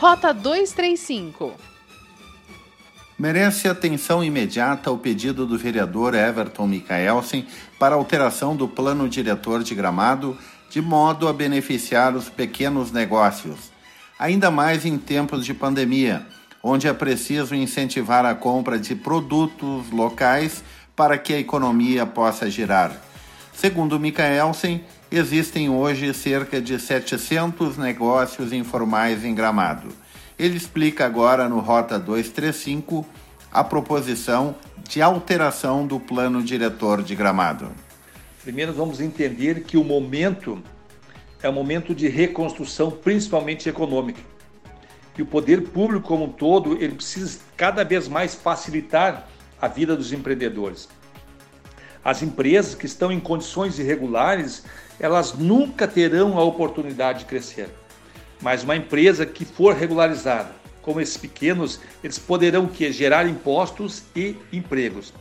Rota 235. Merece atenção imediata o pedido do vereador Everton Micaelsen para alteração do plano diretor de gramado, de modo a beneficiar os pequenos negócios, ainda mais em tempos de pandemia, onde é preciso incentivar a compra de produtos locais para que a economia possa girar. Segundo Micaelsen, existem hoje cerca de 700 negócios informais em Gramado. Ele explica agora no Rota 235 a proposição de alteração do plano diretor de Gramado. Primeiro, vamos entender que o momento é um momento de reconstrução, principalmente econômica. E o poder público como um todo, ele precisa cada vez mais facilitar a vida dos empreendedores. As empresas que estão em condições irregulares, elas nunca terão a oportunidade de crescer. Mas uma empresa que for regularizada, como esses pequenos, eles poderão que gerar impostos e empregos.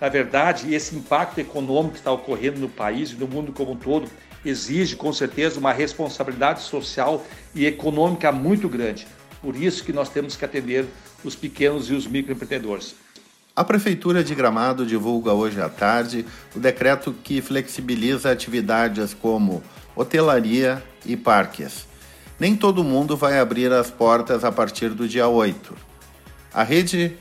Na verdade, esse impacto econômico que está ocorrendo no país e no mundo como um todo exige com certeza uma responsabilidade social e econômica muito grande. Por isso que nós temos que atender os pequenos e os microempreendedores. A Prefeitura de Gramado divulga hoje à tarde o decreto que flexibiliza atividades como hotelaria e parques nem todo mundo vai abrir as portas a partir do dia 8. A rede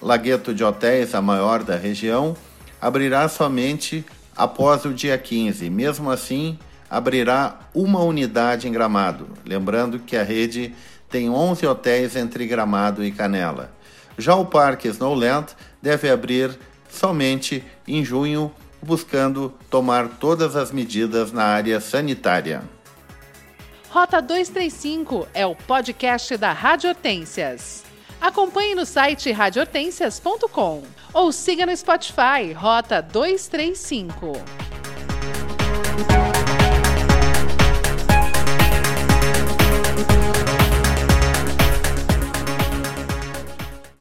Lagueto de Hotéis, a maior da região, abrirá somente após o dia 15. Mesmo assim, abrirá uma unidade em Gramado. Lembrando que a rede tem 11 hotéis entre Gramado e Canela. Já o Parque Snowland deve abrir somente em junho, buscando tomar todas as medidas na área sanitária. Rota 235 é o podcast da Rádio Hortências. Acompanhe no site radiohortências.com ou siga no Spotify Rota 235.